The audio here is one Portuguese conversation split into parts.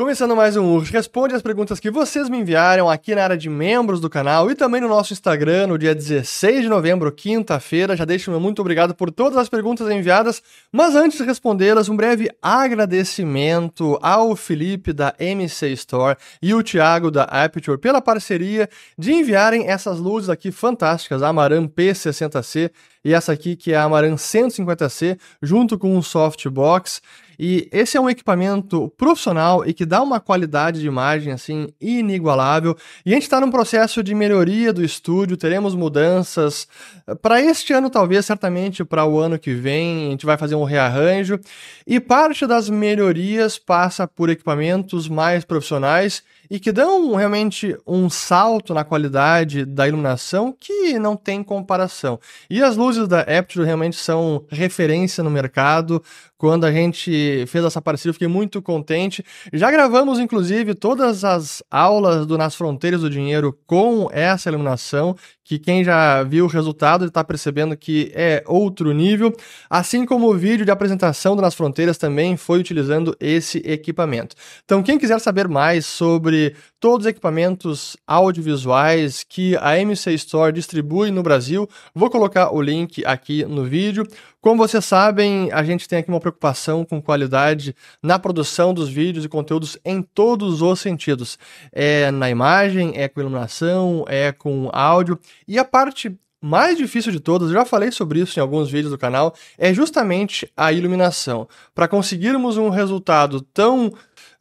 Começando mais um Urge Responde as perguntas que vocês me enviaram aqui na área de membros do canal e também no nosso Instagram no dia 16 de novembro, quinta-feira. Já deixo meu muito obrigado por todas as perguntas enviadas, mas antes de respondê-las, um breve agradecimento ao Felipe da MC Store e o Thiago da Aperture pela parceria de enviarem essas luzes aqui fantásticas, a Amaran P60C e essa aqui que é a Amaran 150C, junto com um softbox. E esse é um equipamento profissional e que dá uma qualidade de imagem assim inigualável. E a gente está num processo de melhoria do estúdio, teremos mudanças para este ano, talvez, certamente para o ano que vem, a gente vai fazer um rearranjo. E parte das melhorias passa por equipamentos mais profissionais e que dão realmente um salto na qualidade da iluminação que não tem comparação. E as luzes da Apture realmente são referência no mercado. Quando a gente fez essa parceria, eu fiquei muito contente. Já gravamos, inclusive, todas as aulas do Nas Fronteiras do Dinheiro com essa iluminação, que quem já viu o resultado está percebendo que é outro nível. Assim como o vídeo de apresentação do Nas Fronteiras também foi utilizando esse equipamento. Então, quem quiser saber mais sobre todos os equipamentos audiovisuais que a MC Store distribui no Brasil, vou colocar o link aqui no vídeo. Como vocês sabem, a gente tem aqui uma preocupação com qualidade na produção dos vídeos e conteúdos em todos os sentidos. É na imagem, é com iluminação, é com áudio. E a parte mais difícil de todas, eu já falei sobre isso em alguns vídeos do canal, é justamente a iluminação. Para conseguirmos um resultado tão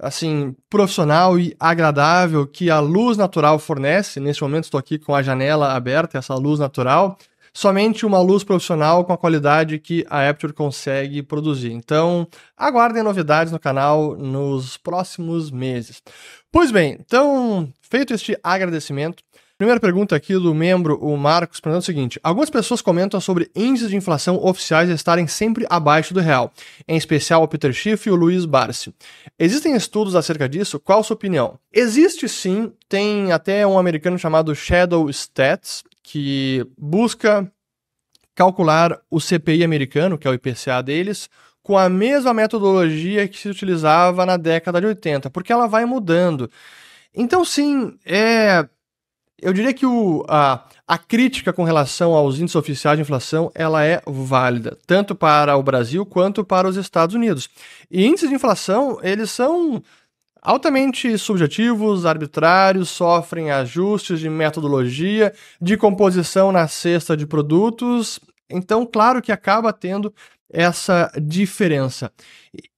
assim profissional e agradável que a luz natural fornece, neste momento estou aqui com a janela aberta, essa luz natural, somente uma luz profissional com a qualidade que a Aperture consegue produzir. Então, aguardem novidades no canal nos próximos meses. Pois bem, então, feito este agradecimento, Primeira pergunta aqui do membro, o Marcos, perguntando o seguinte: algumas pessoas comentam sobre índices de inflação oficiais estarem sempre abaixo do real, em especial o Peter Schiff e o Luiz Barsi. Existem estudos acerca disso? Qual a sua opinião? Existe sim, tem até um americano chamado Shadow Stats, que busca calcular o CPI americano, que é o IPCA deles, com a mesma metodologia que se utilizava na década de 80, porque ela vai mudando. Então, sim, é. Eu diria que o, a, a crítica com relação aos índices oficiais de inflação ela é válida, tanto para o Brasil quanto para os Estados Unidos. E índices de inflação, eles são altamente subjetivos, arbitrários, sofrem ajustes de metodologia, de composição na cesta de produtos. Então, claro que acaba tendo essa diferença.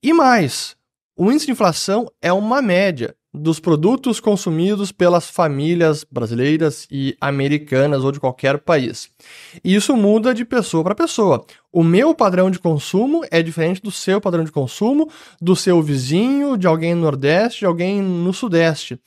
E mais, o índice de inflação é uma média dos produtos consumidos pelas famílias brasileiras e americanas ou de qualquer país. E isso muda de pessoa para pessoa. O meu padrão de consumo é diferente do seu padrão de consumo, do seu vizinho, de alguém no Nordeste, de alguém no Sudeste.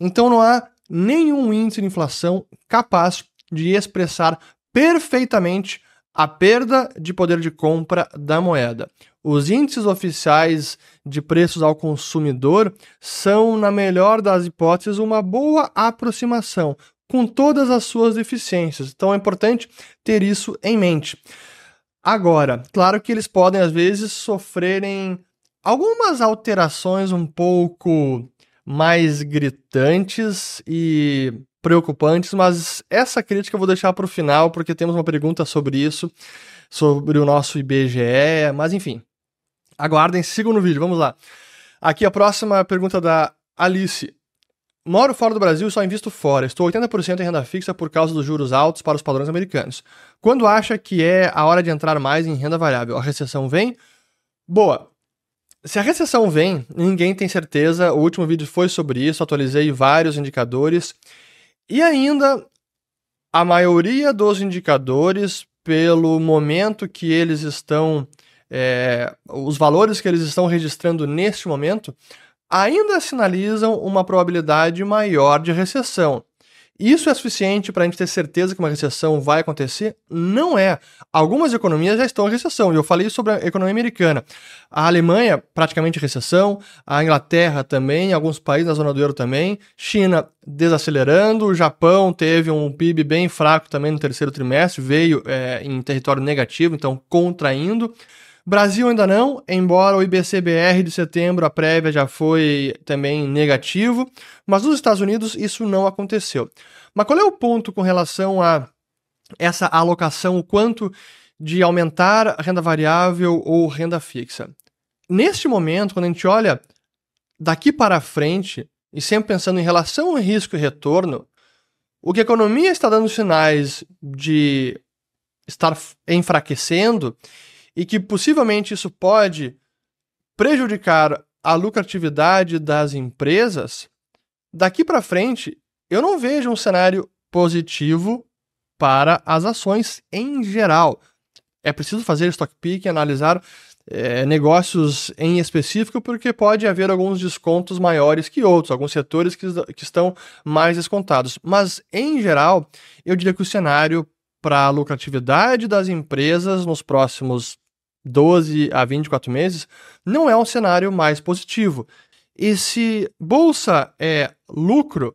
Então não há nenhum índice de inflação capaz de expressar perfeitamente a perda de poder de compra da moeda. Os índices oficiais de preços ao consumidor são, na melhor das hipóteses, uma boa aproximação, com todas as suas deficiências. Então é importante ter isso em mente. Agora, claro que eles podem às vezes sofrerem algumas alterações um pouco mais gritantes e preocupantes, mas essa crítica eu vou deixar para o final porque temos uma pergunta sobre isso, sobre o nosso IBGE, mas enfim. Aguardem, sigam no vídeo, vamos lá. Aqui a próxima pergunta da Alice. Moro fora do Brasil e só invisto fora. Estou 80% em renda fixa por causa dos juros altos para os padrões americanos. Quando acha que é a hora de entrar mais em renda variável? A recessão vem? Boa. Se a recessão vem, ninguém tem certeza. O último vídeo foi sobre isso, atualizei vários indicadores. E ainda, a maioria dos indicadores, pelo momento que eles estão é, os valores que eles estão registrando neste momento ainda sinalizam uma probabilidade maior de recessão. Isso é suficiente para a gente ter certeza que uma recessão vai acontecer? Não é. Algumas economias já estão em recessão, e eu falei sobre a economia americana. A Alemanha, praticamente em recessão, a Inglaterra também, alguns países da zona do euro também, China desacelerando, o Japão teve um PIB bem fraco também no terceiro trimestre, veio é, em território negativo, então contraindo. Brasil ainda não, embora o IBCBR de setembro, a prévia já foi também negativo, mas nos Estados Unidos isso não aconteceu. Mas qual é o ponto com relação a essa alocação, o quanto de aumentar renda variável ou renda fixa? Neste momento, quando a gente olha daqui para frente, e sempre pensando em relação ao risco e retorno, o que a economia está dando sinais de estar enfraquecendo e que possivelmente isso pode prejudicar a lucratividade das empresas, daqui para frente eu não vejo um cenário positivo para as ações em geral. É preciso fazer stock pick, analisar é, negócios em específico, porque pode haver alguns descontos maiores que outros, alguns setores que, que estão mais descontados. Mas, em geral, eu diria que o cenário para a lucratividade das empresas nos próximos 12 a 24 meses não é um cenário mais positivo. E se bolsa é lucro,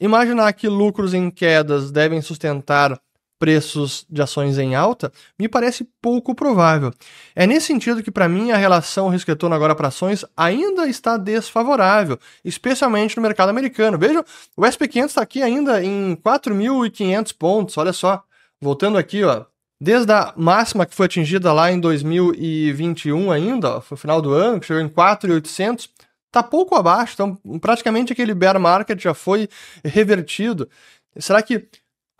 imaginar que lucros em quedas devem sustentar preços de ações em alta me parece pouco provável. É nesse sentido que, para mim, a relação risco-retorno agora para ações ainda está desfavorável, especialmente no mercado americano. Vejam, o SP500 está aqui ainda em 4.500 pontos, olha só. Voltando aqui, ó, desde a máxima que foi atingida lá em 2021 ainda, ó, foi o final do ano, que chegou em 4.800, está pouco abaixo, então praticamente aquele bear market já foi revertido. Será que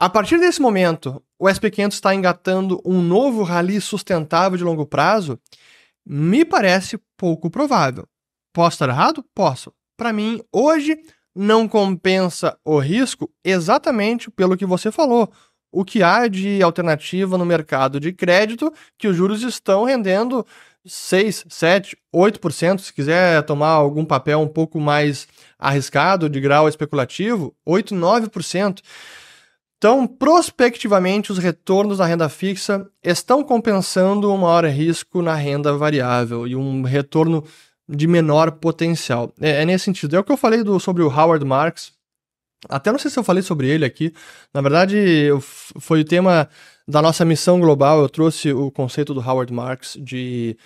a partir desse momento, o SP500 está engatando um novo rally sustentável de longo prazo? Me parece pouco provável. Posso estar errado? Posso. Para mim, hoje não compensa o risco exatamente pelo que você falou. O que há de alternativa no mercado de crédito que os juros estão rendendo 6, 7, 8%. Se quiser tomar algum papel um pouco mais arriscado, de grau especulativo, 8, 9%. Então, prospectivamente, os retornos da renda fixa estão compensando um maior risco na renda variável e um retorno de menor potencial. É, é nesse sentido. É o que eu falei do, sobre o Howard Marks. Até não sei se eu falei sobre ele aqui. Na verdade, foi o tema da nossa missão global. Eu trouxe o conceito do Howard Marks de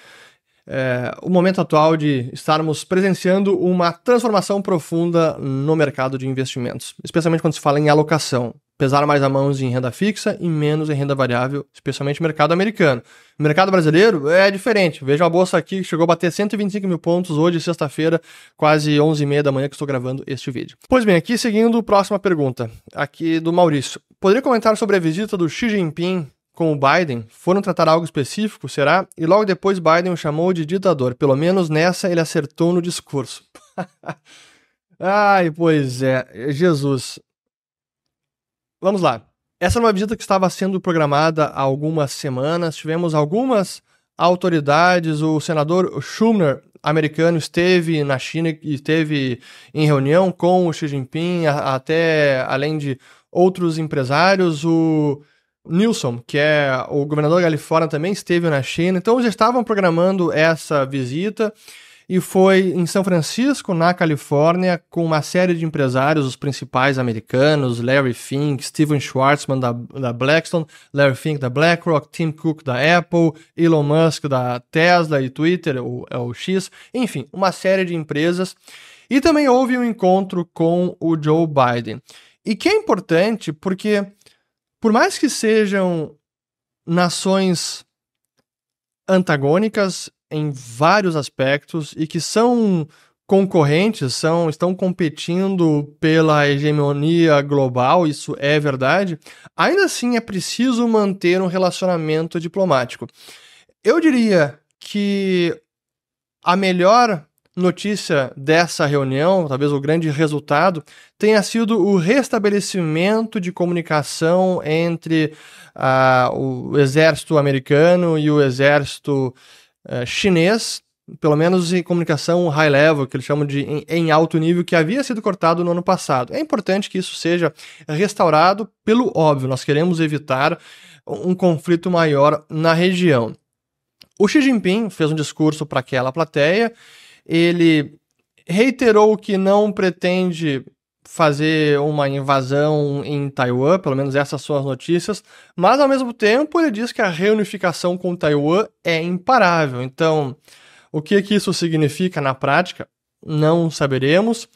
é, o momento atual de estarmos presenciando uma transformação profunda no mercado de investimentos, especialmente quando se fala em alocação pesar mais a mãos em renda fixa e menos em renda variável, especialmente no mercado americano. O mercado brasileiro é diferente. Veja a bolsa aqui que chegou a bater 125 mil pontos hoje, sexta-feira, quase 11h30 da manhã que estou gravando este vídeo. Pois bem, aqui seguindo, próxima pergunta, aqui do Maurício. Poderia comentar sobre a visita do Xi Jinping com o Biden? Foram tratar algo específico, será? E logo depois Biden o chamou de ditador. Pelo menos nessa ele acertou no discurso. Ai, pois é. Jesus. Vamos lá. Essa era uma visita que estava sendo programada há algumas semanas. Tivemos algumas autoridades. O senador Schumer, americano, esteve na China e esteve em reunião com o Xi Jinping, até além de outros empresários. O Nilson, que é o governador da Califórnia, também esteve na China. Então, já estavam programando essa visita e foi em São Francisco, na Califórnia, com uma série de empresários, os principais americanos, Larry Fink, Steven Schwartzman da, da Blackstone, Larry Fink da BlackRock, Tim Cook da Apple, Elon Musk da Tesla e Twitter, o, é o X, enfim, uma série de empresas. E também houve um encontro com o Joe Biden. E que é importante porque, por mais que sejam nações antagônicas, em vários aspectos e que são concorrentes, são estão competindo pela hegemonia global, isso é verdade, ainda assim é preciso manter um relacionamento diplomático. Eu diria que a melhor notícia dessa reunião, talvez o grande resultado, tenha sido o restabelecimento de comunicação entre uh, o exército americano e o exército uh, chinês, pelo menos em comunicação high level, que eles chamam de em, em, alto nível, que havia sido cortado no ano passado. É importante que isso seja restaurado pelo óbvio, nós queremos evitar um conflito maior na região. O Xi Jinping fez um discurso para aquela plateia ele reiterou que não pretende fazer uma invasão em Taiwan, pelo menos essas são as notícias, mas ao mesmo tempo ele diz que a reunificação com Taiwan é imparável. Então, o que, que isso significa na prática? Não saberemos,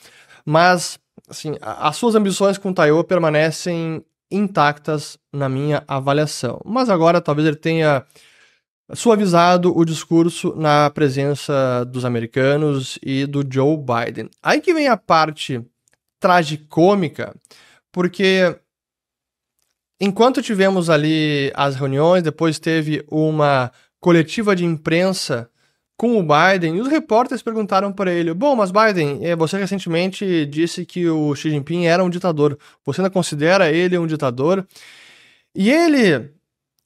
mas assim, as suas ambições com Taiwan permanecem intactas na minha avaliação. Mas agora talvez ele tenha suavizado o discurso na presença dos americanos e do Joe Biden. Aí que vem a parte tragicômica, porque enquanto tivemos ali as reuniões, depois teve uma coletiva de imprensa com o Biden e os repórteres perguntaram para ele: Bom, mas Biden, eh, você recentemente disse que o Xi Jinping era um ditador. Você ainda considera ele um ditador? E ele,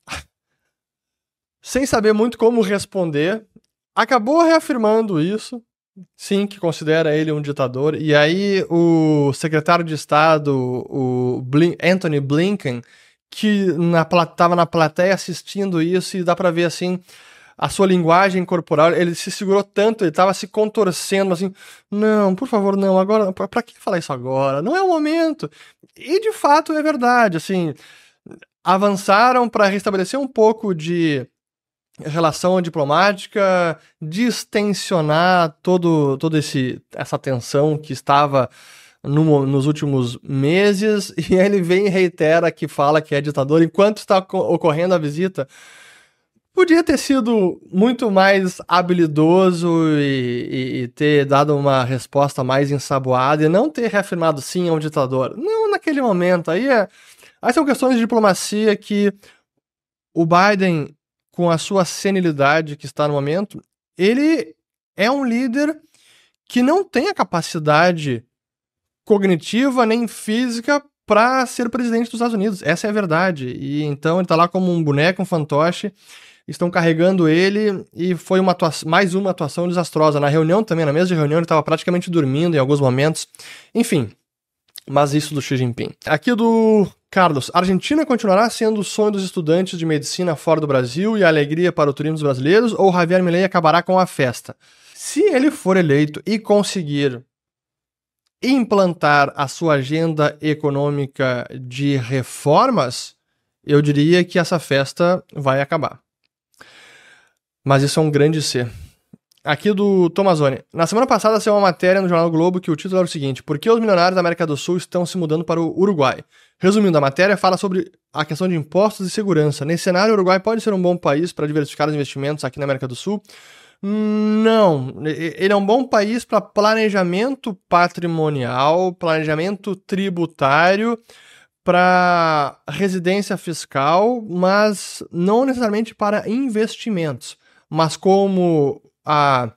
sem saber muito como responder, acabou reafirmando isso. Sim, que considera ele um ditador. E aí o secretário de Estado, o Blin Anthony Blinken, que estava na, na plateia assistindo isso, e dá para ver assim a sua linguagem corporal, ele se segurou tanto, ele estava se contorcendo assim, não, por favor, não, agora, para que falar isso agora? Não é o momento. E de fato é verdade, assim, avançaram para restabelecer um pouco de relação diplomática, distensionar todo todo esse essa tensão que estava no, nos últimos meses, e ele vem e reitera que fala que é ditador enquanto está ocorrendo a visita Podia ter sido muito mais habilidoso e, e, e, ter dado uma resposta mais ensaboada e não ter reafirmado sim a um ditador. Não naquele momento. Aí, é, aí são questões de diplomacia que o Biden, com a sua senilidade que está no momento, ele é um líder que não tem a capacidade cognitiva nem física para ser presidente dos Estados Unidos. Essa é a verdade. E então ele está lá como um boneco, um fantoche estão carregando ele e foi uma atuação, mais uma atuação desastrosa. Na reunião também, na mesa de reunião, ele estava praticamente dormindo em alguns momentos. Enfim, mas isso do Xi Jinping. Aqui do Carlos, a Argentina continuará sendo o sonho dos estudantes de medicina fora do Brasil e a alegria para o turismo dos brasileiros ou Javier Milei acabará com a festa? Se ele for eleito e conseguir implantar a sua agenda econômica de reformas, eu diria que essa festa vai acabar. Mas isso é um grande C. Aqui do Tomazone. Na semana passada saiu uma matéria no Jornal Globo que o título era o seguinte: Por que os milionários da América do Sul estão se mudando para o Uruguai? Resumindo, a matéria fala sobre a questão de impostos e segurança. Nesse cenário, o Uruguai pode ser um bom país para diversificar os investimentos aqui na América do Sul? Não. Ele é um bom país para planejamento patrimonial, planejamento tributário, para residência fiscal, mas não necessariamente para investimentos mas como a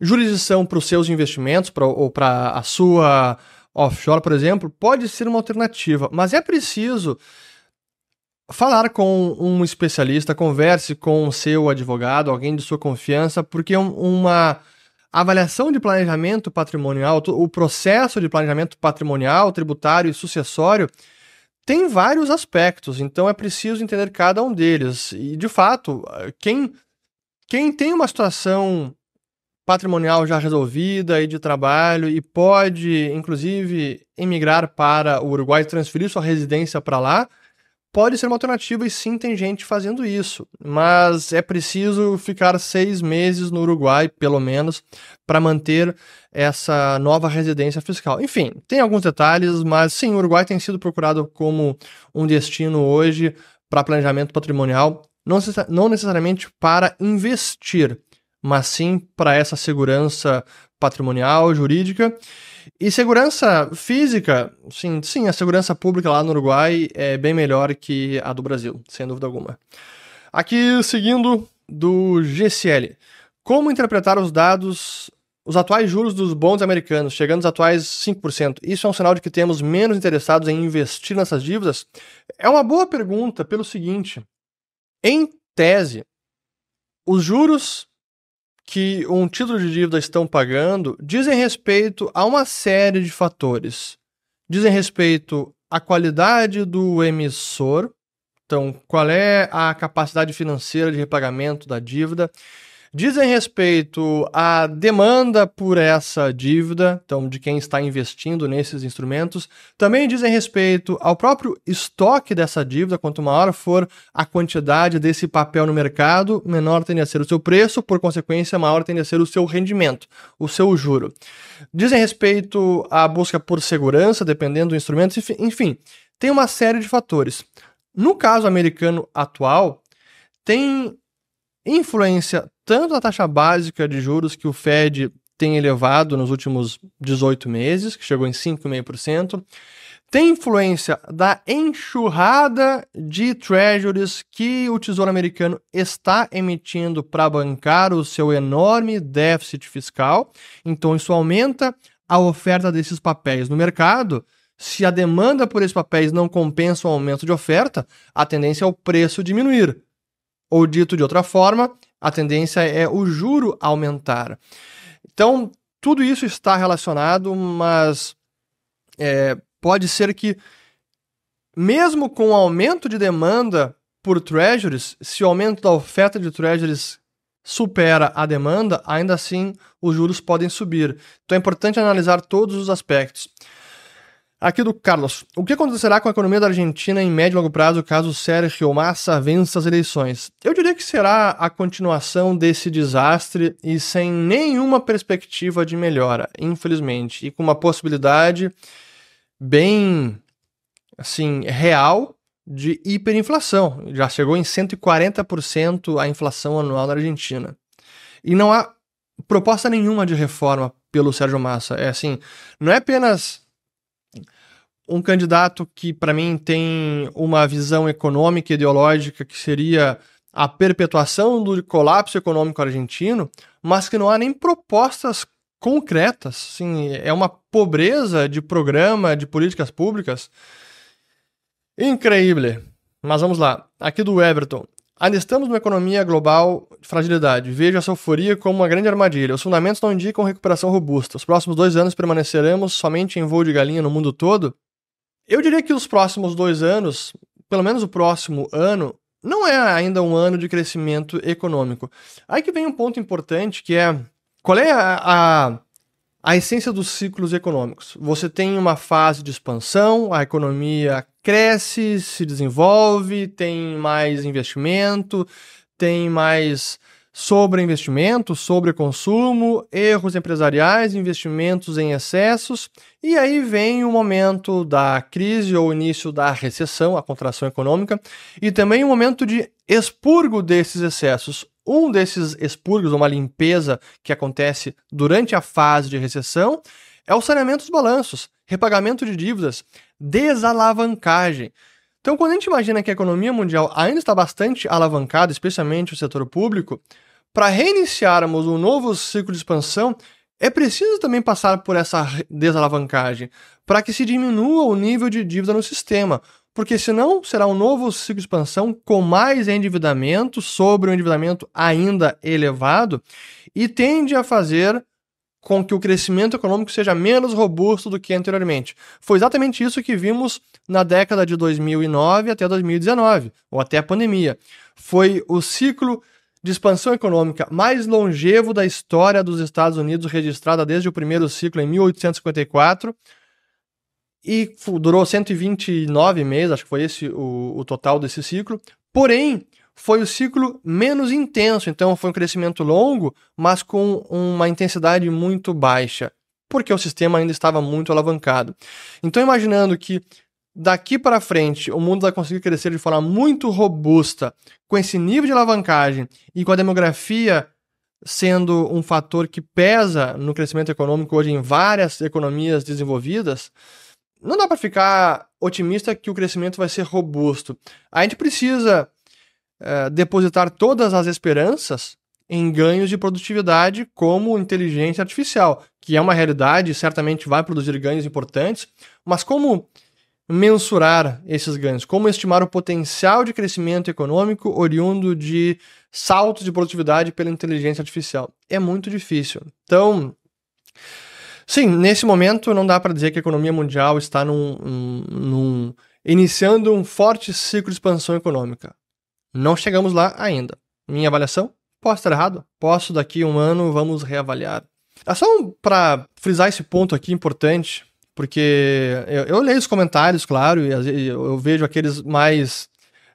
jurisdição para os seus investimentos pra, ou para a sua offshore, por exemplo, pode ser uma alternativa, mas é preciso falar com um especialista, converse com o seu advogado, alguém de sua confiança, porque uma avaliação de planejamento patrimonial, o processo de planejamento patrimonial, tributário e sucessório tem vários aspectos, então é preciso entender cada um deles. E, de fato, quem, quem tem uma situação patrimonial já resolvida e de trabalho e pode, inclusive, emigrar para o Uruguai transferir sua residência para lá, pode ser uma alternativa e sim tem gente fazendo isso, mas é preciso ficar seis meses no Uruguai, pelo menos, para manter essa nova residência fiscal. Enfim, tem alguns detalhes, mas sim, o Uruguai tem sido procurado como um destino hoje para planejamento patrimonial, não necessariamente para investir, mas sim para essa segurança patrimonial, jurídica. E segurança física, sim, sim, a segurança pública lá no Uruguai é bem melhor que a do Brasil, sem dúvida alguma. Aqui, seguindo do GCL. Como interpretar os dados, os atuais juros dos bons americanos, chegando aos atuais 5%? Isso é um sinal de que temos menos interessados em investir nessas dívidas? É uma boa pergunta pelo seguinte: em tese, os juros que um título de dívida estão pagando dizem respeito a uma série de fatores. Dizem respeito à qualidade do emissor, então, qual é a capacidade financeira de repagamento da dívida? Dizem respeito à demanda por essa dívida, então de quem está investindo nesses instrumentos, também dizem respeito ao próprio estoque dessa dívida, quanto maior for a quantidade desse papel no mercado, menor tende a ser o seu preço, por consequência, maior tende a ser o seu rendimento, o seu juro. Dizem respeito à busca por segurança, dependendo do instrumento, enfim, tem uma série de fatores. No caso americano atual, tem influência tanto da taxa básica de juros que o Fed tem elevado nos últimos 18 meses, que chegou em 5,5%, tem influência da enxurrada de treasuries que o Tesouro Americano está emitindo para bancar o seu enorme déficit fiscal. Então, isso aumenta a oferta desses papéis no mercado. Se a demanda por esses papéis não compensa o aumento de oferta, a tendência é o preço diminuir. Ou dito de outra forma, a tendência é o juro aumentar. Então, tudo isso está relacionado, mas é, pode ser que, mesmo com o aumento de demanda por treasuries, se o aumento da oferta de treasuries supera a demanda, ainda assim os juros podem subir. Então é importante analisar todos os aspectos. Aqui do Carlos. O que acontecerá com a economia da Argentina em médio e longo prazo caso Sérgio Massa vença as eleições? Eu diria que será a continuação desse desastre e sem nenhuma perspectiva de melhora, infelizmente, e com uma possibilidade bem assim real de hiperinflação. Já chegou em 140% a inflação anual na Argentina. E não há proposta nenhuma de reforma pelo Sérgio Massa. É assim, não é apenas um candidato que, para mim, tem uma visão econômica e ideológica que seria a perpetuação do colapso econômico argentino, mas que não há nem propostas concretas. Assim, é uma pobreza de programa, de políticas públicas. Increíble. Mas vamos lá. Aqui do Everton. Ainda estamos numa economia global de fragilidade. Vejo essa euforia como uma grande armadilha. Os fundamentos não indicam recuperação robusta. Os próximos dois anos permaneceremos somente em voo de galinha no mundo todo? Eu diria que os próximos dois anos, pelo menos o próximo ano, não é ainda um ano de crescimento econômico. Aí que vem um ponto importante que é qual é a, a, a essência dos ciclos econômicos. Você tem uma fase de expansão, a economia cresce, se desenvolve, tem mais investimento, tem mais sobre investimento, sobre consumo, erros empresariais, investimentos em excessos, e aí vem o momento da crise ou início da recessão, a contração econômica, e também o momento de expurgo desses excessos. Um desses expurgos, uma limpeza que acontece durante a fase de recessão, é o saneamento dos balanços, repagamento de dívidas, desalavancagem. Então, quando a gente imagina que a economia mundial ainda está bastante alavancada, especialmente o setor público, para reiniciarmos um novo ciclo de expansão, é preciso também passar por essa desalavancagem, para que se diminua o nível de dívida no sistema, porque senão será um novo ciclo de expansão com mais endividamento sobre um endividamento ainda elevado e tende a fazer com que o crescimento econômico seja menos robusto do que anteriormente. Foi exatamente isso que vimos na década de 2009 até 2019, ou até a pandemia. Foi o ciclo de expansão econômica mais longevo da história dos Estados Unidos, registrada desde o primeiro ciclo em 1854, e durou 129 meses, acho que foi esse o, o total desse ciclo. Porém, foi o ciclo menos intenso, então foi um crescimento longo, mas com uma intensidade muito baixa, porque o sistema ainda estava muito alavancado. Então, imaginando que daqui para frente o mundo vai conseguir crescer de forma muito robusta, com esse nível de alavancagem e com a demografia sendo um fator que pesa no crescimento econômico hoje em várias economias desenvolvidas, não dá para ficar otimista que o crescimento vai ser robusto. A gente precisa eh, depositar todas as esperanças em ganhos de produtividade como inteligência artificial, que é uma realidade certamente vai produzir ganhos importantes, mas como mensurar esses ganhos? Como estimar o potencial de crescimento econômico oriundo de saltos de produtividade pela inteligência artificial? É muito difícil. Então, sim, nesse momento não dá para dizer que a economia mundial está num, num, num, iniciando um forte ciclo de expansão econômica. Não chegamos lá ainda. Minha avaliação? Posso estar errado? Posso, daqui a um ano, vamos reavaliar. Só para frisar esse ponto aqui importante, porque eu, eu leio os comentários, claro, e eu, eu vejo aqueles mais.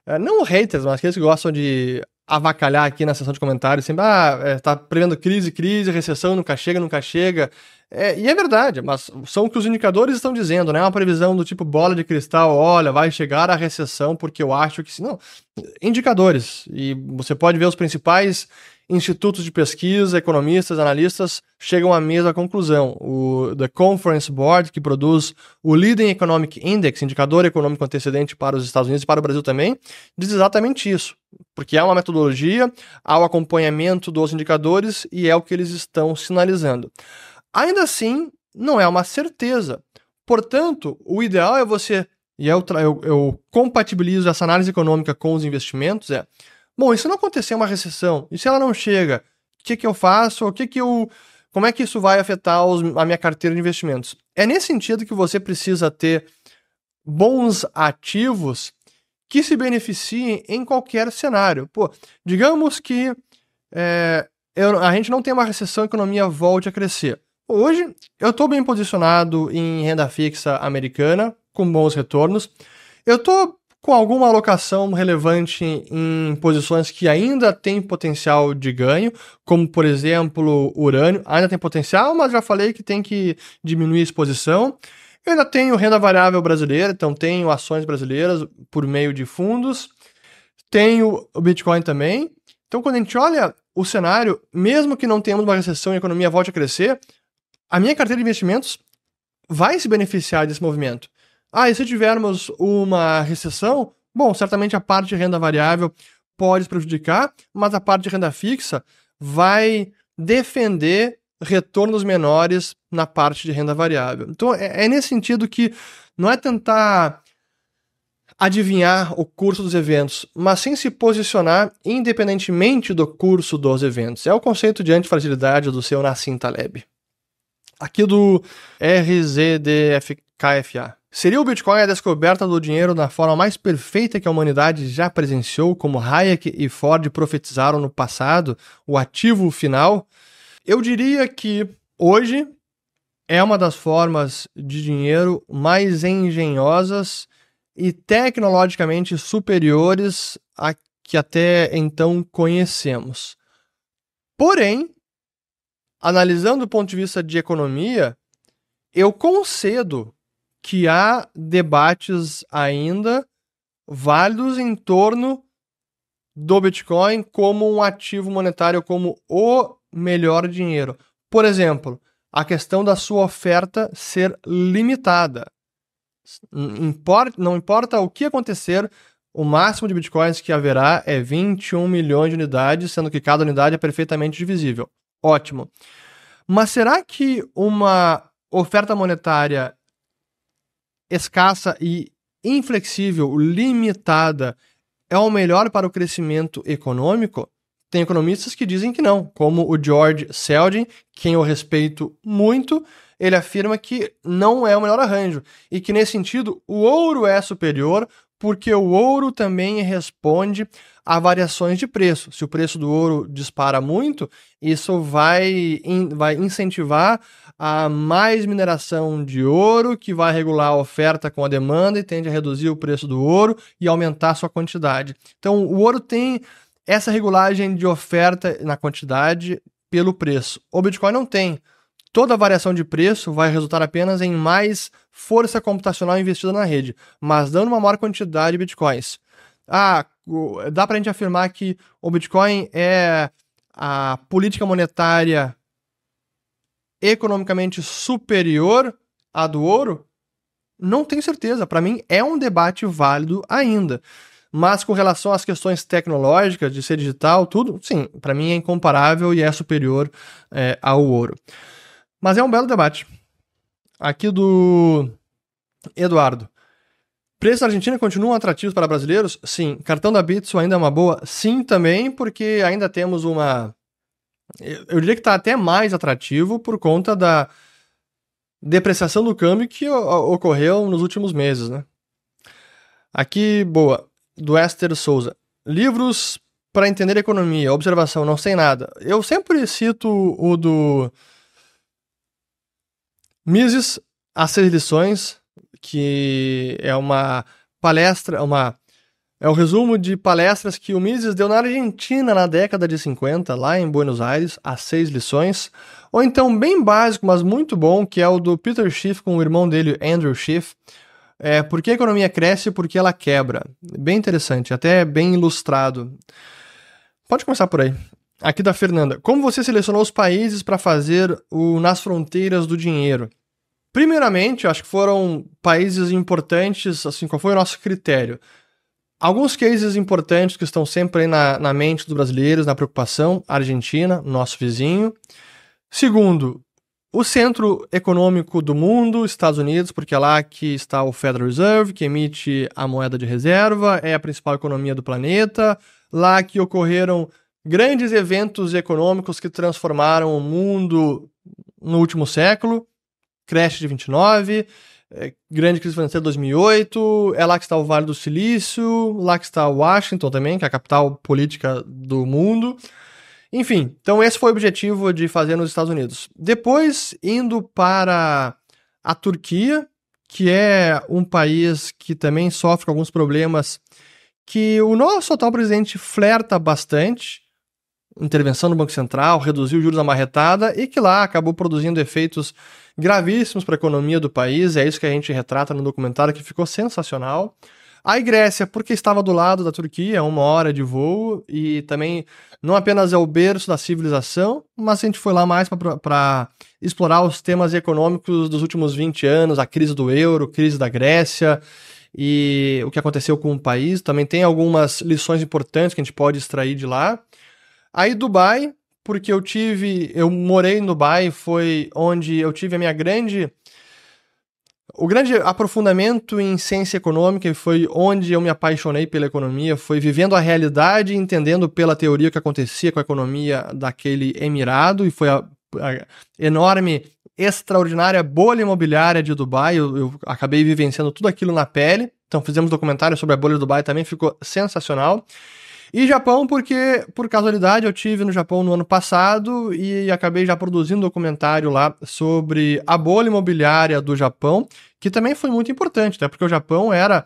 É, não haters, mas aqueles que gostam de avacalhar aqui na seção de comentários, sempre, ah, é, tá prevendo crise, crise, recessão, nunca chega, nunca chega. É, e é verdade, mas são o que os indicadores estão dizendo, né? Uma previsão do tipo bola de cristal, olha, vai chegar a recessão porque eu acho que. Não, indicadores. E você pode ver os principais institutos de pesquisa, economistas, analistas chegam à mesma conclusão. O The Conference Board, que produz o Leading Economic Index, indicador econômico antecedente para os Estados Unidos e para o Brasil também, diz exatamente isso. Porque há uma metodologia, há o acompanhamento dos indicadores e é o que eles estão sinalizando. Ainda assim, não é uma certeza. Portanto, o ideal é você, e eu, eu, eu compatibilizo essa análise econômica com os investimentos, é Bom, e se não acontecer uma recessão? E se ela não chega? O que, que eu faço? O que, que eu. Como é que isso vai afetar os, a minha carteira de investimentos? É nesse sentido que você precisa ter bons ativos que se beneficiem em qualquer cenário. Pô, digamos que é, eu, a gente não tem uma recessão, a economia volte a crescer. Hoje, eu estou bem posicionado em renda fixa americana, com bons retornos. Eu estou com alguma alocação relevante em posições que ainda têm potencial de ganho, como por exemplo urânio, ainda tem potencial, mas já falei que tem que diminuir a exposição. Eu ainda tenho renda variável brasileira, então tenho ações brasileiras por meio de fundos, tenho o Bitcoin também. Então, quando a gente olha o cenário, mesmo que não tenhamos uma recessão e a economia volte a crescer, a minha carteira de investimentos vai se beneficiar desse movimento. Ah, e se tivermos uma recessão, bom, certamente a parte de renda variável pode prejudicar, mas a parte de renda fixa vai defender retornos menores na parte de renda variável. Então é, é nesse sentido que não é tentar adivinhar o curso dos eventos, mas sim se posicionar independentemente do curso dos eventos. É o conceito de antifragilidade do seu Nassim Taleb. Aqui do RZDFKFA. Seria o Bitcoin a descoberta do dinheiro na forma mais perfeita que a humanidade já presenciou, como Hayek e Ford profetizaram no passado, o ativo final? Eu diria que hoje é uma das formas de dinheiro mais engenhosas e tecnologicamente superiores a que até então conhecemos. Porém, analisando do ponto de vista de economia, eu concedo que há debates ainda válidos em torno do Bitcoin como um ativo monetário, como o melhor dinheiro. Por exemplo, a questão da sua oferta ser limitada. não importa o que acontecer, o máximo de bitcoins que haverá é 21 milhões de unidades, sendo que cada unidade é perfeitamente divisível. Ótimo. Mas será que uma oferta monetária escassa e inflexível, limitada, é o melhor para o crescimento econômico? Tem economistas que dizem que não, como o George Selgin, quem eu respeito muito, ele afirma que não é o melhor arranjo e que nesse sentido o ouro é superior porque o ouro também responde a variações de preço. Se o preço do ouro dispara muito, isso vai, in, vai incentivar a mais mineração de ouro, que vai regular a oferta com a demanda e tende a reduzir o preço do ouro e aumentar sua quantidade. Então, o ouro tem essa regulagem de oferta na quantidade pelo preço. O Bitcoin não tem. Toda variação de preço vai resultar apenas em mais força computacional investida na rede, mas dando uma maior quantidade de bitcoins. Ah, dá para a gente afirmar que o Bitcoin é a política monetária economicamente superior à do ouro? Não tenho certeza. Para mim, é um debate válido ainda. Mas com relação às questões tecnológicas, de ser digital, tudo, sim, para mim é incomparável e é superior é, ao ouro. Mas é um belo debate. Aqui do Eduardo. Preços na Argentina continuam atrativos para brasileiros? Sim. Cartão da Bitso ainda é uma boa? Sim, também, porque ainda temos uma. Eu diria que está até mais atrativo por conta da depreciação do câmbio que ocorreu nos últimos meses, né? Aqui, boa, do Esther Souza. Livros para entender economia, observação, não sei nada. Eu sempre cito o do Mises, As Seis Lições, que é uma palestra, uma é o resumo de palestras que o Mises deu na Argentina na década de 50, lá em Buenos Aires, as seis lições. Ou então, bem básico, mas muito bom, que é o do Peter Schiff com o irmão dele, Andrew Schiff. É, por que a economia cresce e por que ela quebra? Bem interessante, até bem ilustrado. Pode começar por aí. Aqui da Fernanda. Como você selecionou os países para fazer o Nas Fronteiras do Dinheiro? Primeiramente, acho que foram países importantes, assim, qual foi o nosso critério? Alguns cases importantes que estão sempre aí na, na mente dos brasileiros, na preocupação: Argentina, nosso vizinho. Segundo, o centro econômico do mundo, Estados Unidos, porque é lá que está o Federal Reserve, que emite a moeda de reserva, é a principal economia do planeta, lá que ocorreram grandes eventos econômicos que transformaram o mundo no último século, crash de 29, é, grande crise financeira de 2008, é lá que está o Vale do Silício, lá que está Washington também, que é a capital política do mundo. Enfim, então esse foi o objetivo de fazer nos Estados Unidos. Depois, indo para a Turquia, que é um país que também sofre com alguns problemas que o nosso atual presidente flerta bastante, intervenção do Banco Central, reduziu juros da marretada e que lá acabou produzindo efeitos gravíssimos para a economia do país. É isso que a gente retrata no documentário, que ficou sensacional. A Grécia, porque estava do lado da Turquia, é uma hora de voo, e também não apenas é o berço da civilização, mas a gente foi lá mais para explorar os temas econômicos dos últimos 20 anos, a crise do euro, crise da Grécia, e o que aconteceu com o país. Também tem algumas lições importantes que a gente pode extrair de lá. Aí Dubai, porque eu tive, eu morei em Dubai, foi onde eu tive a minha grande o grande aprofundamento em ciência econômica foi onde eu me apaixonei pela economia, foi vivendo a realidade, entendendo pela teoria o que acontecia com a economia daquele emirado e foi a, a enorme, extraordinária bolha imobiliária de Dubai. Eu, eu, acabei vivenciando tudo aquilo na pele. Então fizemos um documentário sobre a bolha de Dubai também, ficou sensacional. E Japão, porque, por casualidade, eu tive no Japão no ano passado e acabei já produzindo um documentário lá sobre a bolha imobiliária do Japão, que também foi muito importante, né? Porque o Japão era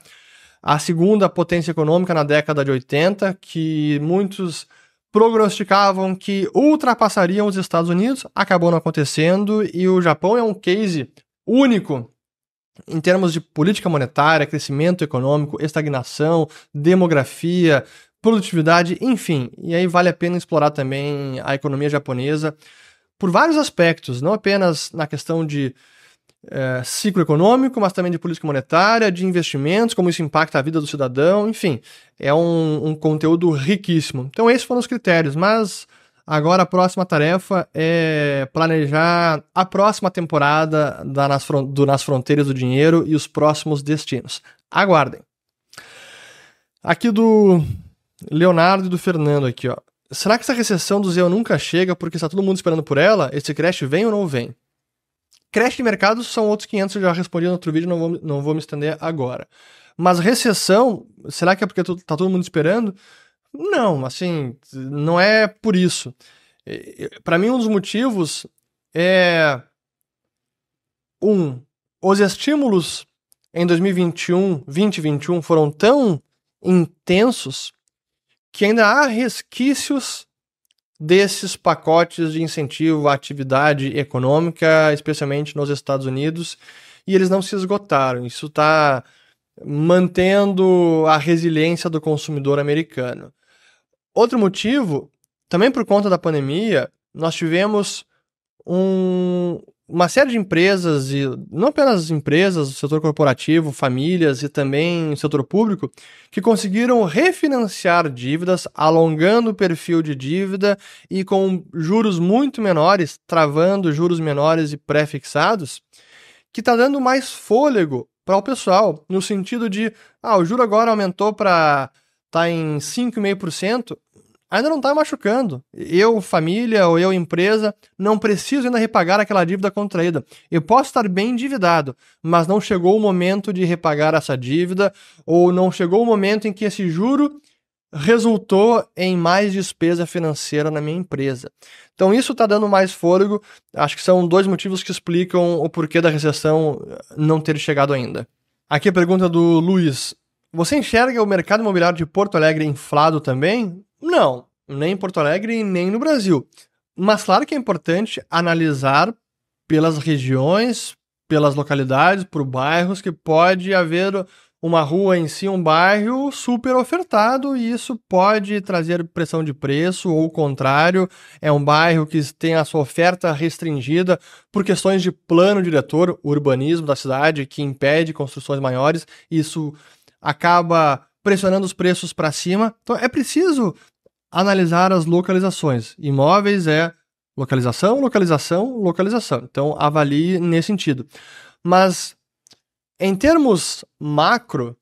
a segunda potência econômica na década de 80, que muitos prognosticavam que ultrapassariam os Estados Unidos, acabou não acontecendo, e o Japão é um case único em termos de política monetária, crescimento econômico, estagnação, demografia, produtividade, enfim. E aí vale a pena explorar também a economia japonesa por vários aspectos, não apenas na questão de é, ciclo econômico, mas também de política monetária, de investimentos, como isso impacta a vida do cidadão, enfim, é um, um conteúdo riquíssimo. Então, esses foram os critérios, mas agora a próxima tarefa é planejar a próxima temporada da Nas, do Nas Fronteiras do Dinheiro e os próximos destinos. Aguardem. Aqui do Leonardo e do Fernando aqui, ó. Será que essa recessão do Zeo nunca chega porque está todo mundo esperando por ela? Esse crash vem ou não vem? Crash de mercado são outros 500, eu já respondi no outro vídeo, não vou, não vou me estender agora. Mas recessão, será que é porque está todo mundo esperando? Não, assim, não é por isso. Para mim, um dos motivos é. Um, os estímulos em 2021, 2021 foram tão intensos que ainda há resquícios desses pacotes de incentivo à atividade econômica, especialmente nos Estados Unidos, e eles não se esgotaram. Isso está mantendo a resiliência do consumidor americano. Outro motivo, também por conta da pandemia, nós tivemos um, uma série de empresas, e não apenas empresas, o setor corporativo, famílias e também o setor público, que conseguiram refinanciar dívidas, alongando o perfil de dívida e com juros muito menores, travando juros menores e pré-fixados, que está dando mais fôlego para o pessoal, no sentido de, ah, o juro agora aumentou para tá em 5,5%, ainda não está machucando. Eu, família ou eu, empresa, não preciso ainda repagar aquela dívida contraída. Eu posso estar bem endividado, mas não chegou o momento de repagar essa dívida, ou não chegou o momento em que esse juro resultou em mais despesa financeira na minha empresa. Então isso está dando mais fôlego. Acho que são dois motivos que explicam o porquê da recessão não ter chegado ainda. Aqui a pergunta do Luiz. Você enxerga o mercado imobiliário de Porto Alegre inflado também? Não, nem em Porto Alegre nem no Brasil. Mas claro que é importante analisar pelas regiões, pelas localidades, por bairros, que pode haver uma rua em si, um bairro super ofertado, e isso pode trazer pressão de preço, ou o contrário, é um bairro que tem a sua oferta restringida por questões de plano diretor, urbanismo da cidade, que impede construções maiores, isso acaba pressionando os preços para cima. Então é preciso analisar as localizações. Imóveis é localização, localização, localização. Então avalie nesse sentido. Mas em termos macro,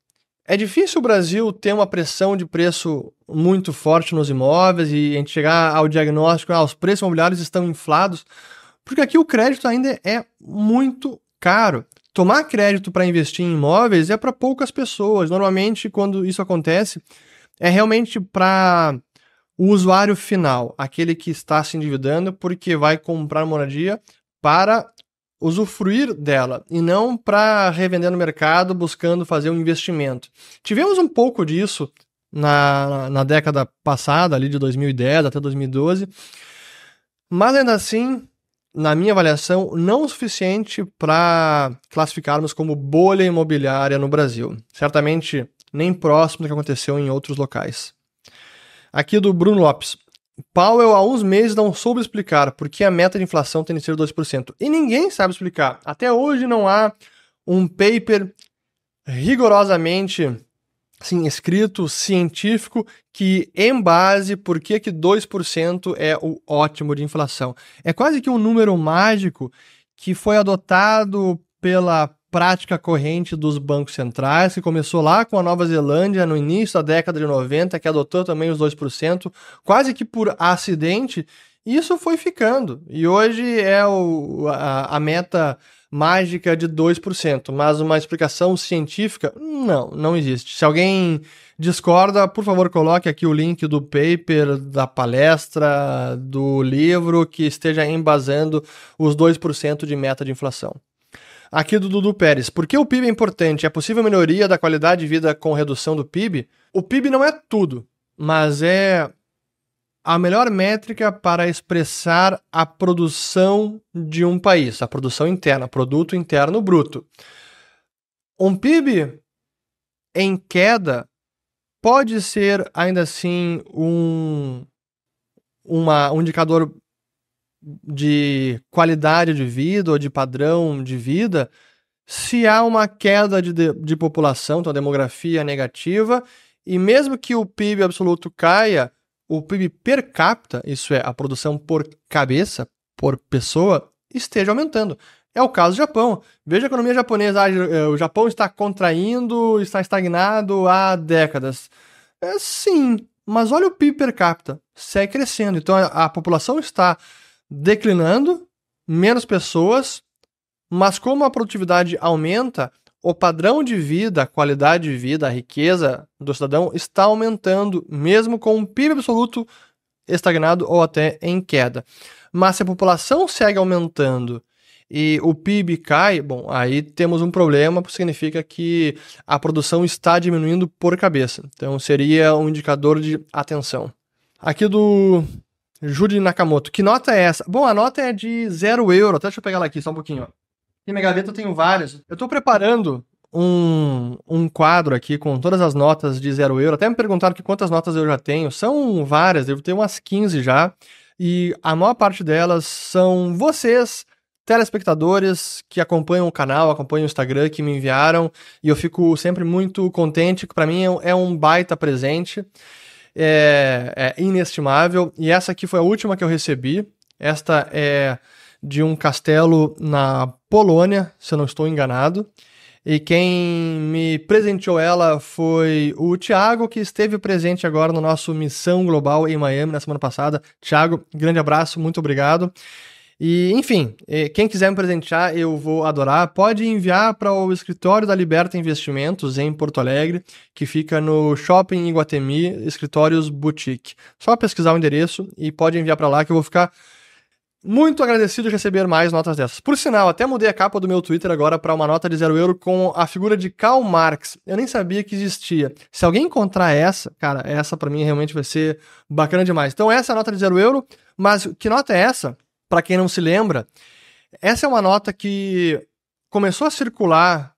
é difícil o Brasil ter uma pressão de preço muito forte nos imóveis e a gente chegar ao diagnóstico, ah, os preços imobiliários estão inflados, porque aqui o crédito ainda é muito caro. Tomar crédito para investir em imóveis é para poucas pessoas. Normalmente, quando isso acontece, é realmente para o usuário final, aquele que está se endividando porque vai comprar moradia para usufruir dela e não para revender no mercado buscando fazer um investimento. Tivemos um pouco disso na, na década passada, ali de 2010 até 2012, mas ainda assim, na minha avaliação, não o suficiente para classificarmos como bolha imobiliária no Brasil. Certamente nem próximo do que aconteceu em outros locais. Aqui do Bruno Lopes. Powell há uns meses não soube explicar por que a meta de inflação tem de ser 2%. E ninguém sabe explicar. Até hoje não há um paper rigorosamente assim, escrito, científico, que embase por que, que 2% é o ótimo de inflação. É quase que um número mágico que foi adotado pela prática corrente dos bancos centrais, que começou lá com a Nova Zelândia no início da década de 90, que adotou também os 2%, quase que por acidente, isso foi ficando. E hoje é o, a, a meta mágica de 2%, mas uma explicação científica, não, não existe. Se alguém discorda, por favor, coloque aqui o link do paper, da palestra, do livro que esteja embasando os 2% de meta de inflação. Aqui do Dudu Pérez. Por que o PIB é importante? É possível melhoria da qualidade de vida com redução do PIB? O PIB não é tudo, mas é a melhor métrica para expressar a produção de um país, a produção interna, produto interno bruto. Um PIB em queda pode ser ainda assim um, uma, um indicador de qualidade de vida ou de padrão de vida se há uma queda de, de, de população, então a demografia negativa, e mesmo que o PIB absoluto caia, o PIB per capita, isso é, a produção por cabeça, por pessoa, esteja aumentando. É o caso do Japão. Veja a economia japonesa. Ah, eh, o Japão está contraindo, está estagnado há décadas. É sim, mas olha o PIB per capita. Segue crescendo. Então a, a população está declinando, menos pessoas, mas como a produtividade aumenta, o padrão de vida, a qualidade de vida, a riqueza do cidadão está aumentando, mesmo com o PIB absoluto estagnado ou até em queda. Mas se a população segue aumentando e o PIB cai, bom, aí temos um problema, porque significa que a produção está diminuindo por cabeça. Então seria um indicador de atenção. Aqui do Júlio Nakamoto. Que nota é essa? Bom, a nota é de zero euro. Até deixa eu pegar ela aqui só um pouquinho. Em minha gaveta eu tenho vários. Eu tô preparando um, um quadro aqui com todas as notas de zero euro. Até me perguntaram que quantas notas eu já tenho. São várias, devo ter umas 15 já. E a maior parte delas são vocês, telespectadores que acompanham o canal, acompanham o Instagram, que me enviaram. E eu fico sempre muito contente, que para mim é um baita presente é, é inestimável. E essa aqui foi a última que eu recebi. Esta é de um castelo na Polônia, se eu não estou enganado. E quem me presenteou ela foi o Thiago, que esteve presente agora no nosso Missão Global em Miami na semana passada. Thiago, grande abraço, muito obrigado. E, enfim, quem quiser me presentear, eu vou adorar. Pode enviar para o escritório da Liberta Investimentos em Porto Alegre, que fica no Shopping Iguatemi, Escritórios Boutique. Só pesquisar o endereço e pode enviar para lá que eu vou ficar muito agradecido de receber mais notas dessas. Por sinal, até mudei a capa do meu Twitter agora para uma nota de zero euro com a figura de Karl Marx. Eu nem sabia que existia. Se alguém encontrar essa, cara, essa para mim realmente vai ser bacana demais. Então essa é a nota de zero euro, mas que nota é essa? Para quem não se lembra, essa é uma nota que começou a circular,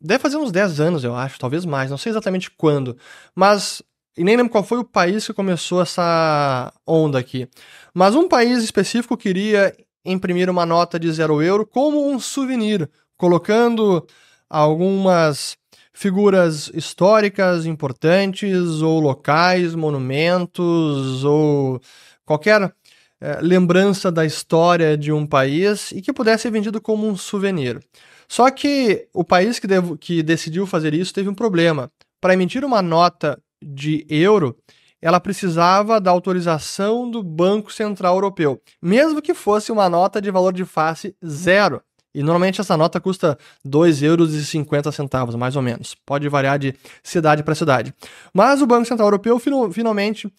deve fazer uns 10 anos, eu acho, talvez mais, não sei exatamente quando, mas e nem lembro qual foi o país que começou essa onda aqui. Mas um país específico queria imprimir uma nota de zero euro como um souvenir, colocando algumas figuras históricas importantes, ou locais, monumentos, ou qualquer é, lembrança da história de um país e que pudesse ser vendido como um souvenir. Só que o país que, devo, que decidiu fazer isso teve um problema. Para emitir uma nota de euro, ela precisava da autorização do Banco Central Europeu, mesmo que fosse uma nota de valor de face zero. E normalmente essa nota custa 2,50 euros, mais ou menos. Pode variar de cidade para cidade. Mas o Banco Central Europeu finalmente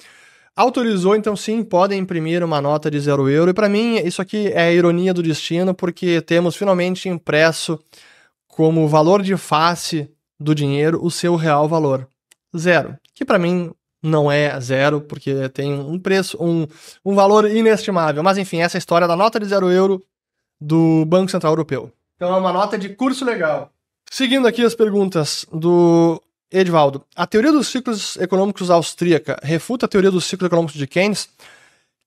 autorizou, então sim, podem imprimir uma nota de zero euro. E para mim, isso aqui é a ironia do destino, porque temos finalmente impresso como valor de face do dinheiro o seu real valor zero. Que para mim não é zero, porque tem um preço, um, um valor inestimável. Mas enfim, essa é a história da nota de zero euro do Banco Central Europeu. Então é uma nota de curso legal. Seguindo aqui as perguntas do Edvaldo. A teoria dos ciclos econômicos austríaca refuta a teoria dos ciclos econômicos de Keynes?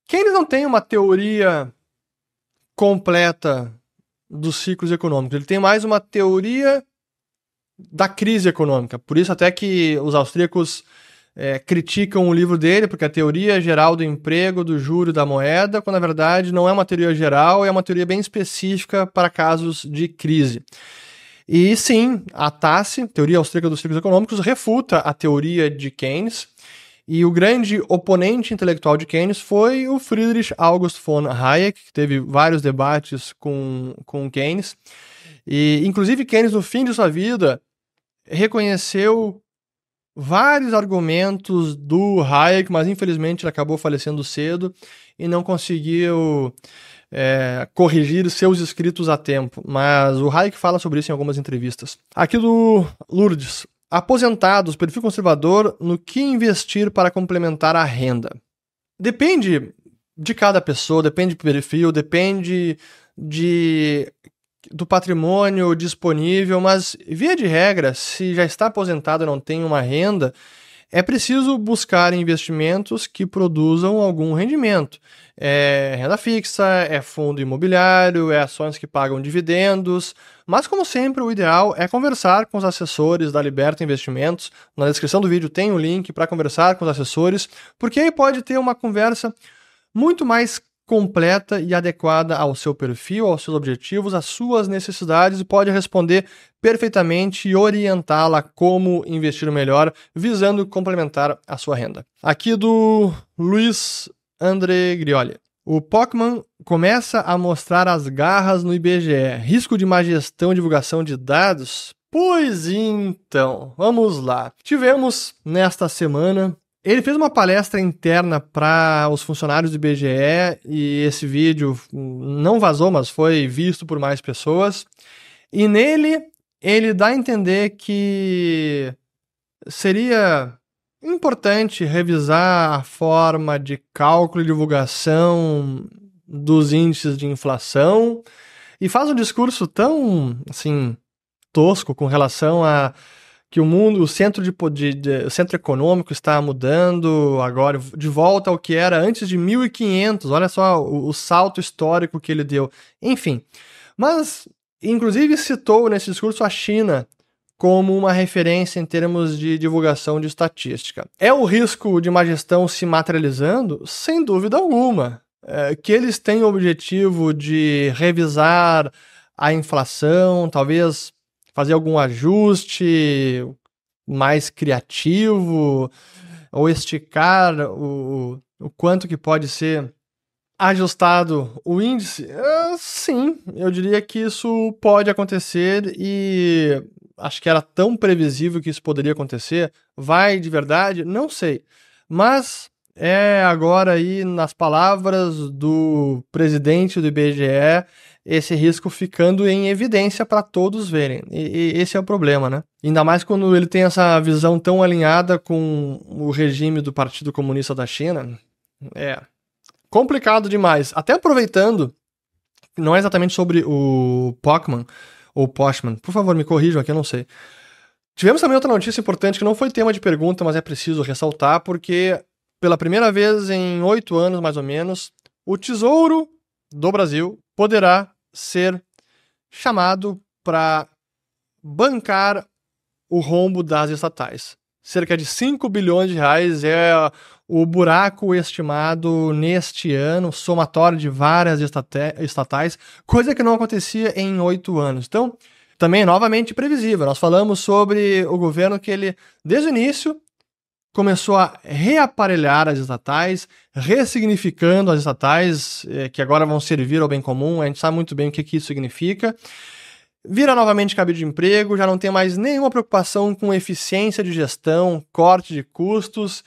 Keynes não tem uma teoria completa dos ciclos econômicos. Ele tem mais uma teoria da crise econômica. Por isso até que os austríacos é, criticam o livro dele, porque a teoria geral do emprego, do juro da moeda, quando na verdade não é uma teoria geral, é uma teoria bem específica para casos de crise. E sim, a TASSE, Teoria Austríaca dos Ciclos Econômicos, refuta a teoria de Keynes, e o grande oponente intelectual de Keynes foi o Friedrich August von Hayek, que teve vários debates com, com Keynes. E, inclusive, Keynes, no fim de sua vida, reconheceu vários argumentos do Hayek, mas infelizmente ele acabou falecendo cedo e não conseguiu é, corrigir seus escritos a tempo. Mas o Hayek fala sobre isso em algumas entrevistas. Aqui do Lourdes. Aposentados, perfil conservador, no que investir para complementar a renda? Depende de cada pessoa, depende do perfil, depende de do patrimônio disponível, mas via de regra, se já está aposentado e não tem uma renda, é preciso buscar investimentos que produzam algum rendimento. É renda fixa, é fundo imobiliário, é ações que pagam dividendos, mas como sempre, o ideal é conversar com os assessores da Liberta Investimentos. Na descrição do vídeo tem o um link para conversar com os assessores, porque aí pode ter uma conversa muito mais completa e adequada ao seu perfil, aos seus objetivos, às suas necessidades e pode responder perfeitamente e orientá-la como investir melhor, visando complementar a sua renda. Aqui do Luiz André Grioli. O Pokémon começa a mostrar as garras no IBGE. Risco de má gestão e divulgação de dados? Pois então, vamos lá. Tivemos nesta semana ele fez uma palestra interna para os funcionários do IBGE e esse vídeo não vazou, mas foi visto por mais pessoas. E nele ele dá a entender que seria importante revisar a forma de cálculo e divulgação dos índices de inflação e faz um discurso tão assim tosco com relação a que o mundo, o centro, de, de, de, o centro econômico está mudando agora, de volta ao que era antes de 1500. Olha só o, o salto histórico que ele deu. Enfim, mas inclusive citou nesse discurso a China como uma referência em termos de divulgação de estatística. É o risco de uma gestão se materializando? Sem dúvida alguma. É, que eles têm o objetivo de revisar a inflação, talvez fazer algum ajuste mais criativo ou esticar o, o quanto que pode ser ajustado o índice? Uh, sim, eu diria que isso pode acontecer e acho que era tão previsível que isso poderia acontecer. Vai de verdade? Não sei. Mas é agora aí, nas palavras do presidente do IBGE, esse risco ficando em evidência para todos verem. E, e, esse é o problema, né? Ainda mais quando ele tem essa visão tão alinhada com o regime do Partido Comunista da China. É complicado demais. Até aproveitando, não é exatamente sobre o Pokémon ou Postman. Por favor, me corrijam aqui, eu não sei. Tivemos também outra notícia importante que não foi tema de pergunta, mas é preciso ressaltar, porque pela primeira vez em oito anos, mais ou menos, o Tesouro do Brasil poderá ser chamado para bancar o rombo das estatais. Cerca de 5 bilhões de reais é o buraco estimado neste ano, somatório de várias estatais, coisa que não acontecia em oito anos. Então, também é novamente previsível. Nós falamos sobre o governo que ele, desde o início, começou a reaparelhar as estatais, ressignificando as estatais, eh, que agora vão servir ao bem comum. A gente sabe muito bem o que, que isso significa. Vira novamente cabide de emprego, já não tem mais nenhuma preocupação com eficiência de gestão, corte de custos.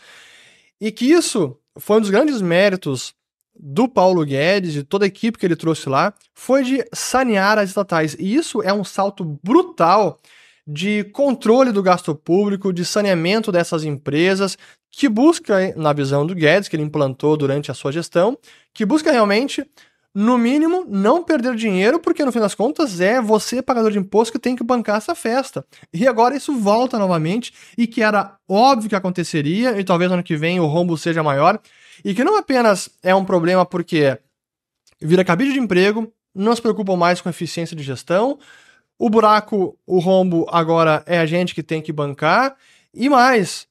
E que isso foi um dos grandes méritos do Paulo Guedes, de toda a equipe que ele trouxe lá, foi de sanear as estatais. E isso é um salto brutal de controle do gasto público, de saneamento dessas empresas, que busca, na visão do Guedes, que ele implantou durante a sua gestão, que busca realmente, no mínimo, não perder dinheiro, porque no fim das contas é você, pagador de imposto, que tem que bancar essa festa. E agora isso volta novamente, e que era óbvio que aconteceria, e talvez ano que vem o rombo seja maior, e que não apenas é um problema porque vira cabide de emprego, não se preocupam mais com eficiência de gestão, o buraco, o rombo agora é a gente que tem que bancar, e mais,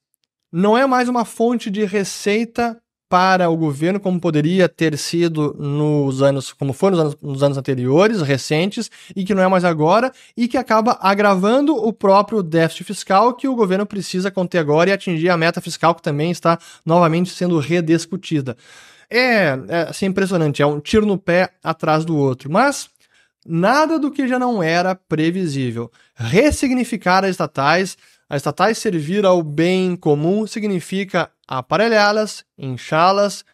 não é mais uma fonte de receita para o governo, como poderia ter sido nos anos, como foi nos anos, nos anos, anteriores, recentes, e que não é mais agora, e que acaba agravando o próprio déficit fiscal que o governo precisa conter agora e atingir a meta fiscal que também está novamente sendo rediscutida. É, é assim, impressionante, é um tiro no pé atrás do outro. Mas nada do que já não era previsível. Ressignificar as estatais, as estatais servir ao bem comum significa aparelhá-las, inchá-las,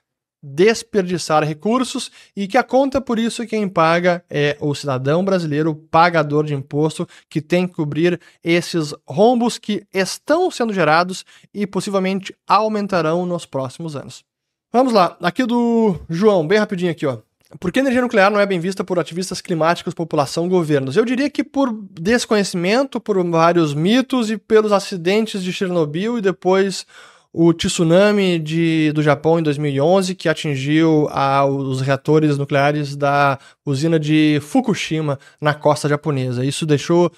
desperdiçar recursos e que a conta por isso quem paga é o cidadão brasileiro, pagador de imposto, que tem que cobrir esses rombos que estão sendo gerados e possivelmente aumentarão nos próximos anos. Vamos lá, aqui do João, bem rapidinho aqui, ó. Por que energia nuclear não é bem vista por ativistas climáticos, população, governos? Eu diria que por desconhecimento, por vários mitos e pelos acidentes de Chernobyl e depois o tsunami de, do Japão em 2011, que atingiu a, os reatores nucleares da usina de Fukushima na costa japonesa. Isso deixou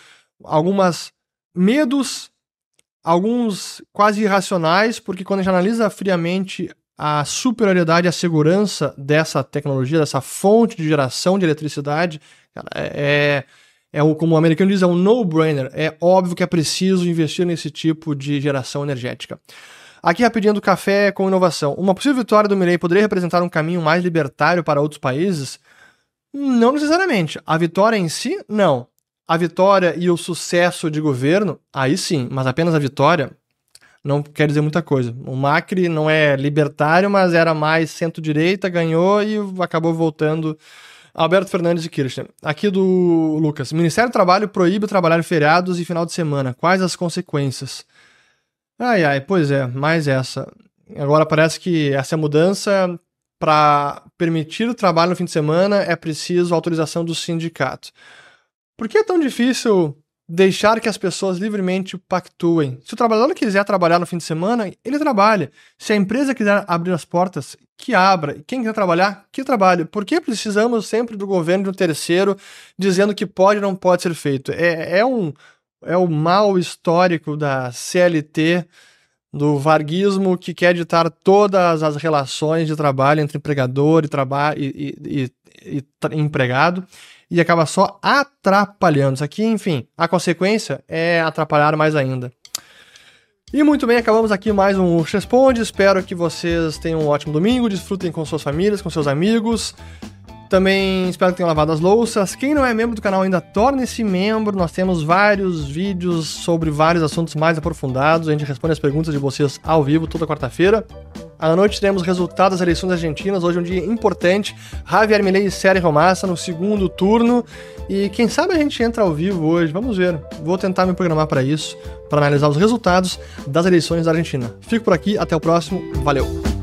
algumas medos, alguns quase irracionais, porque quando a gente analisa friamente a superioridade a segurança dessa tecnologia, dessa fonte de geração de eletricidade, cara, é, é, é o, como o americano diz, é um no-brainer. É óbvio que é preciso investir nesse tipo de geração energética. Aqui rapidinho do café com inovação. Uma possível vitória do Mirei poderia representar um caminho mais libertário para outros países? Não necessariamente. A vitória em si, não. A vitória e o sucesso de governo, aí sim, mas apenas a vitória, não quer dizer muita coisa. O Macri não é libertário, mas era mais centro-direita, ganhou e acabou voltando. Alberto Fernandes de Kirchner. Aqui do Lucas. Ministério do Trabalho proíbe trabalhar feriados e final de semana. Quais as consequências? Ai, ai, pois é, mais essa. Agora parece que essa mudança para permitir o trabalho no fim de semana é preciso autorização do sindicato. Por que é tão difícil deixar que as pessoas livremente pactuem. Se o trabalhador quiser trabalhar no fim de semana, ele trabalha. Se a empresa quiser abrir as portas, que abra. Quem quer trabalhar, que trabalhe. Por que precisamos sempre do governo de um terceiro dizendo que pode ou não pode ser feito? É, é um é o mal histórico da CLT, do varguismo que quer ditar todas as relações de trabalho entre empregador e, traba e, e, e empregado e acaba só atrapalhando. Isso aqui, enfim, a consequência é atrapalhar mais ainda. E muito bem, acabamos aqui mais um Responde. Espero que vocês tenham um ótimo domingo, desfrutem com suas famílias, com seus amigos. Também espero que tenham lavado as louças. Quem não é membro do canal ainda, torne-se membro. Nós temos vários vídeos sobre vários assuntos mais aprofundados. A gente responde as perguntas de vocês ao vivo toda quarta-feira. À noite teremos resultados das eleições argentinas. Hoje é um dia importante. Javier Milei e Sérgio Romassa no segundo turno. E quem sabe a gente entra ao vivo hoje. Vamos ver. Vou tentar me programar para isso, para analisar os resultados das eleições da Argentina. Fico por aqui. Até o próximo. Valeu!